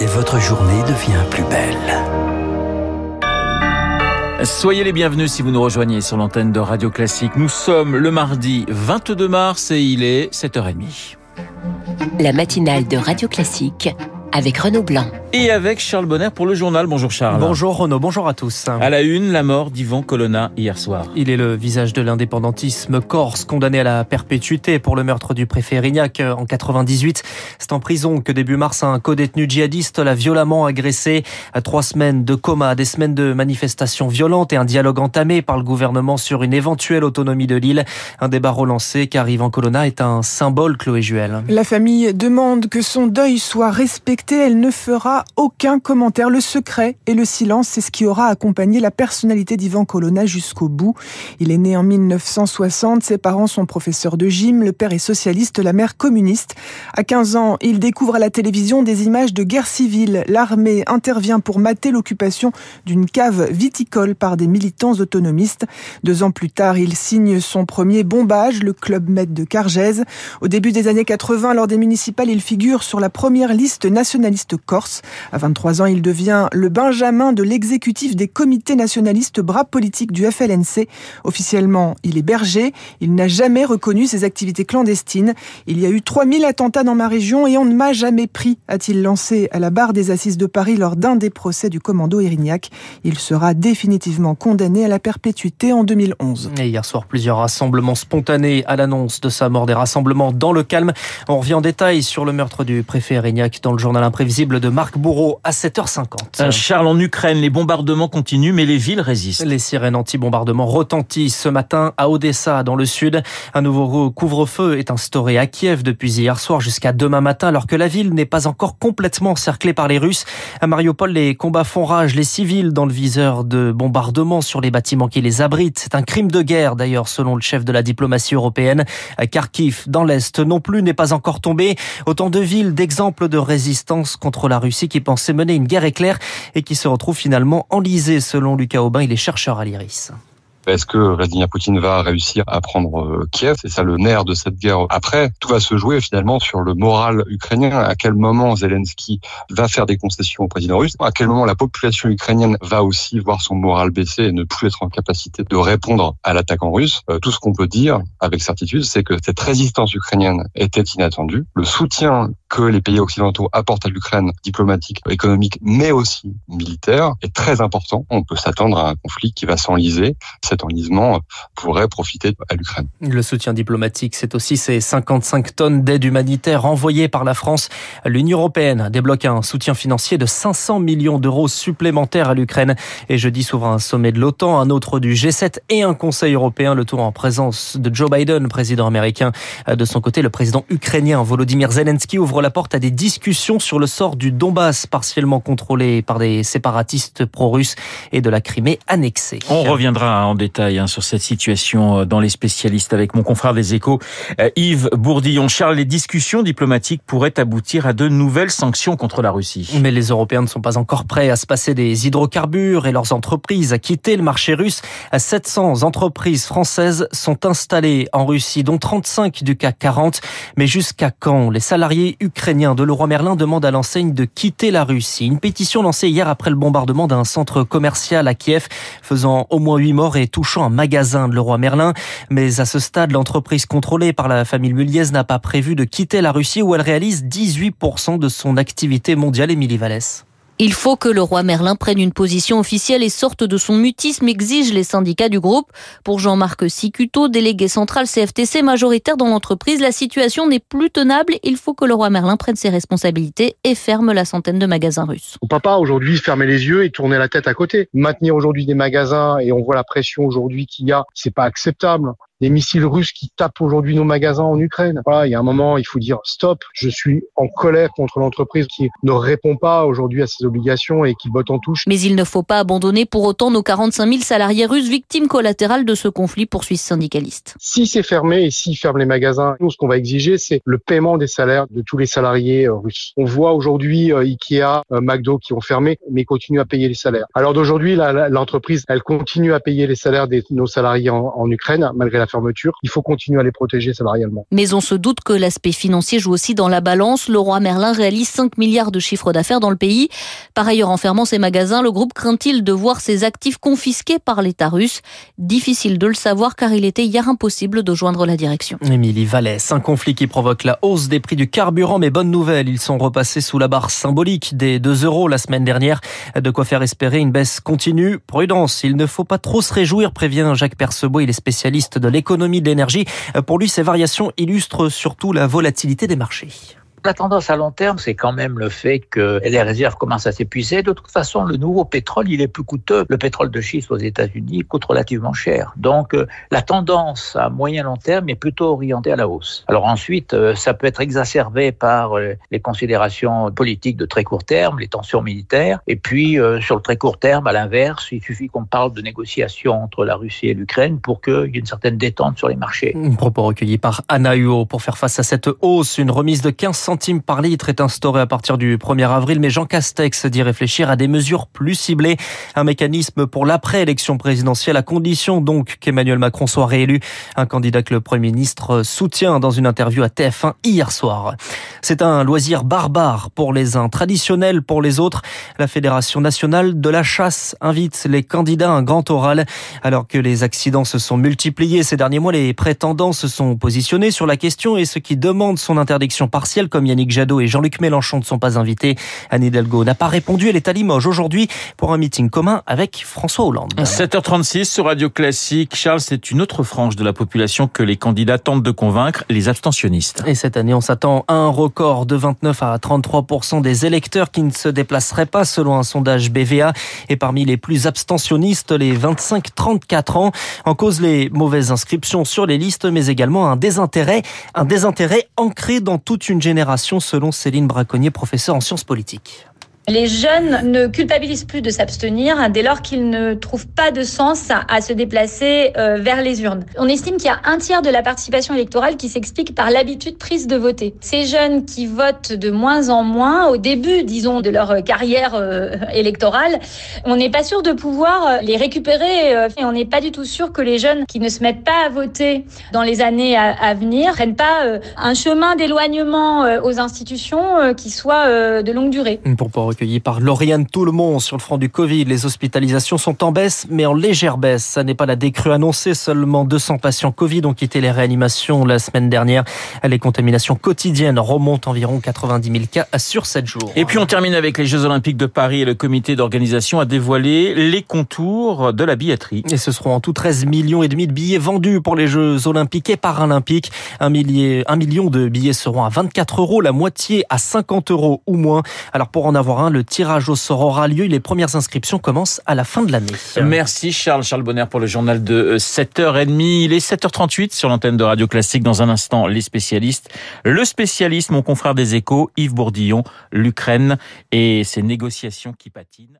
et votre journée devient plus belle. Soyez les bienvenus si vous nous rejoignez sur l'antenne de Radio Classique. Nous sommes le mardi 22 mars et il est 7h30. La matinale de Radio Classique avec Renaud Blanc. Et avec Charles Bonner pour le journal. Bonjour Charles. Bonjour Renaud, bonjour à tous. À la une, la mort d'Ivan Colonna hier soir. Il est le visage de l'indépendantisme corse, condamné à la perpétuité pour le meurtre du préfet Erignac en 98. C'est en prison que début mars, un co-détenu djihadiste l'a violemment agressé. À trois semaines de coma, des semaines de manifestations violentes et un dialogue entamé par le gouvernement sur une éventuelle autonomie de l'île. Un débat relancé car Ivan Colonna est un symbole, Chloé Juel. La famille demande que son deuil soit respecté elle ne fera aucun commentaire. Le secret et le silence, c'est ce qui aura accompagné la personnalité d'Ivan Colonna jusqu'au bout. Il est né en 1960, ses parents sont professeurs de gym, le père est socialiste, la mère communiste. À 15 ans, il découvre à la télévision des images de guerre civile. L'armée intervient pour mater l'occupation d'une cave viticole par des militants autonomistes. Deux ans plus tard, il signe son premier bombage, le Club Med de Cargèse. Au début des années 80, lors des municipales, il figure sur la première liste nationaliste corse. À 23 ans, il devient le benjamin de l'exécutif des comités nationalistes bras politiques du FLNC. Officiellement, il est berger. Il n'a jamais reconnu ses activités clandestines. Il y a eu 3000 attentats dans ma région et on ne m'a jamais pris, a-t-il lancé à la barre des assises de Paris lors d'un des procès du commando Erignac. Il sera définitivement condamné à la perpétuité en 2011. Et hier soir, plusieurs rassemblements spontanés à l'annonce de sa mort. Des rassemblements dans le calme. On revient en détail sur le meurtre du préfet Erignac dans le journal imprévisible de Marc Bourreau à 7h50. Charles, en Ukraine, les bombardements continuent, mais les villes résistent. Les sirènes anti-bombardement retentissent ce matin à Odessa, dans le sud. Un nouveau couvre-feu est instauré à Kiev depuis hier soir jusqu'à demain matin, alors que la ville n'est pas encore complètement encerclée par les Russes. À Mariupol, les combats font rage, les civils dans le viseur de bombardements sur les bâtiments qui les abritent. C'est un crime de guerre, d'ailleurs, selon le chef de la diplomatie européenne. Kharkiv, dans l'Est, non plus n'est pas encore tombé. Autant de villes d'exemples de résistance contre la Russie qui pensait mener une guerre éclair et qui se retrouve finalement enlisée selon Lucas Aubin, il est chercheur à l'IRIS. Est-ce que Vladimir Poutine va réussir à prendre euh, Kiev? C'est ça le nerf de cette guerre. Après, tout va se jouer finalement sur le moral ukrainien. À quel moment Zelensky va faire des concessions au président russe? À quel moment la population ukrainienne va aussi voir son moral baisser et ne plus être en capacité de répondre à l'attaque en russe? Euh, Tout ce qu'on peut dire avec certitude, c'est que cette résistance ukrainienne était inattendue. Le soutien que les pays occidentaux apportent à l'Ukraine, diplomatique, économique, mais aussi militaire, est très important. On peut s'attendre à un conflit qui va s'enliser. Cet enlisement pourrait profiter à l'Ukraine. Le soutien diplomatique, c'est aussi ces 55 tonnes d'aide humanitaire envoyées par la France. L'Union européenne débloque un soutien financier de 500 millions d'euros supplémentaires à l'Ukraine. Et jeudi s'ouvre un sommet de l'OTAN, un autre du G7 et un Conseil européen, le tour en présence de Joe Biden, président américain. De son côté, le président ukrainien Volodymyr Zelensky ouvre la porte à des discussions sur le sort du Donbass, partiellement contrôlé par des séparatistes pro-russes et de la Crimée annexée. On reviendra en détail hein, sur cette situation euh, dans les spécialistes avec mon confrère des échos, euh, Yves Bourdillon. Charles, les discussions diplomatiques pourraient aboutir à de nouvelles sanctions contre la Russie. Mais les Européens ne sont pas encore prêts à se passer des hydrocarbures et leurs entreprises à quitter le marché russe. 700 entreprises françaises sont installées en Russie, dont 35 du CAC 40. Mais jusqu'à quand? Les salariés ukrainien de Leroy Merlin demande à l'enseigne de quitter la Russie. Une pétition lancée hier après le bombardement d'un centre commercial à Kiev, faisant au moins huit morts et touchant un magasin de Leroy Merlin. Mais à ce stade, l'entreprise contrôlée par la famille Muliez n'a pas prévu de quitter la Russie où elle réalise 18% de son activité mondiale. Émilie Vallès. Il faut que le roi Merlin prenne une position officielle et sorte de son mutisme, exigent les syndicats du groupe. Pour Jean-Marc Sicuto, délégué central CFTC majoritaire dans l'entreprise, la situation n'est plus tenable. Il faut que le roi Merlin prenne ses responsabilités et ferme la centaine de magasins russes. On peut aujourd'hui fermer les yeux et tourner la tête à côté. Maintenir aujourd'hui des magasins et on voit la pression aujourd'hui qu'il y a, c'est pas acceptable des missiles russes qui tapent aujourd'hui nos magasins en Ukraine. Voilà, il y a un moment, il faut dire stop. Je suis en colère contre l'entreprise qui ne répond pas aujourd'hui à ses obligations et qui botte en touche. Mais il ne faut pas abandonner pour autant nos 45 000 salariés russes victimes collatérales de ce conflit, poursuit ce syndicaliste. Si c'est fermé et s'ils ferment les magasins, nous, ce qu'on va exiger, c'est le paiement des salaires de tous les salariés euh, russes. On voit aujourd'hui euh, Ikea, euh, McDo qui ont fermé, mais continuent à payer les salaires. Alors d'aujourd'hui, l'entreprise, elle continue à payer les salaires de nos salariés en, en Ukraine, malgré la fermeture. Il faut continuer à les protéger salarialement. Mais on se doute que l'aspect financier joue aussi dans la balance. Le roi Merlin réalise 5 milliards de chiffre d'affaires dans le pays. Par ailleurs, en fermant ses magasins, le groupe craint-il de voir ses actifs confisqués par l'État russe? Difficile de le savoir car il était hier impossible de joindre la direction. Émilie Vallès, un conflit qui provoque la hausse des prix du carburant, mais bonne nouvelle, ils sont repassés sous la barre symbolique des 2 euros la semaine dernière. De quoi faire espérer une baisse continue. Prudence, il ne faut pas trop se réjouir, prévient Jacques Percebois, il est spécialiste de l'économie de l'énergie. Pour lui, ces variations illustrent surtout la volatilité des marchés. La tendance à long terme, c'est quand même le fait que les réserves commencent à s'épuiser. De toute façon, le nouveau pétrole, il est plus coûteux. Le pétrole de schiste aux États-Unis coûte relativement cher. Donc, euh, la tendance à moyen long terme est plutôt orientée à la hausse. Alors ensuite, euh, ça peut être exacerbé par euh, les considérations politiques de très court terme, les tensions militaires. Et puis, sur le très court terme, à l'inverse, il suffit qu'on parle de négociations entre la Russie et l'Ukraine pour qu'il y ait une certaine détente sur les marchés. Un propos recueilli par Anna Huo. Pour faire face à cette hausse, une remise de 15 centimes par litre est instaurée à partir du 1er avril, mais Jean Castex dit réfléchir à des mesures plus ciblées, un mécanisme pour l'après-élection présidentielle, à condition donc qu'Emmanuel Macron soit réélu, un candidat que le Premier ministre soutient dans une interview à TF1 hier soir. C'est un loisir barbare pour les uns, traditionnel pour les autres. La Fédération nationale de la chasse invite les candidats à un grand oral. Alors que les accidents se sont multipliés ces derniers mois, les prétendants se sont positionnés sur la question et ceux qui demandent son interdiction partielle, comme Yannick Jadot et Jean-Luc Mélenchon ne sont pas invités. Anne Hidalgo n'a pas répondu. Elle est à Limoges aujourd'hui pour un meeting commun avec François Hollande. 7h36 sur Radio Classique. Charles, c'est une autre frange de la population que les candidats tentent de convaincre, les abstentionnistes. Et cette année, on s'attend à un record de 29 à 33% des électeurs qui ne se déplaceraient pas selon un sondage BVA. Et parmi les plus abstentionnistes, les 25-34 ans. En cause les mauvaises inscriptions sur les listes, mais également un désintérêt, un désintérêt ancré dans toute une génération selon Céline Braconnier, professeure en sciences politiques. Les jeunes ne culpabilisent plus de s'abstenir hein, dès lors qu'ils ne trouvent pas de sens à se déplacer euh, vers les urnes. On estime qu'il y a un tiers de la participation électorale qui s'explique par l'habitude prise de voter. Ces jeunes qui votent de moins en moins au début, disons, de leur carrière euh, électorale, on n'est pas sûr de pouvoir euh, les récupérer et on n'est pas du tout sûr que les jeunes qui ne se mettent pas à voter dans les années à, venir prennent pas un chemin d'éloignement aux institutions qui soit de longue durée. Accueilli par Lauriane Tout-le-Monde sur le front du Covid. Les hospitalisations sont en baisse, mais en légère baisse. Ça n'est pas la décrue annoncée. Seulement 200 patients Covid ont quitté les réanimations la semaine dernière. Les contaminations quotidiennes remontent environ 90 000 cas sur 7 jours. Et puis on termine avec les Jeux Olympiques de Paris et le comité d'organisation a dévoilé les contours de la billetterie. Et ce seront en tout 13 millions et demi de billets vendus pour les Jeux Olympiques et Paralympiques. Un, millier, un million de billets seront à 24 euros, la moitié à 50 euros ou moins. Alors pour en avoir un, le tirage au sort aura lieu. Les premières inscriptions commencent à la fin de l'année. Merci Charles. Charles Bonner pour le journal de 7h30. Euh, Il est 7h38 sur l'antenne de Radio Classique. Dans un instant, les spécialistes. Le spécialiste, mon confrère des échos, Yves Bourdillon, l'Ukraine et ses négociations qui patinent.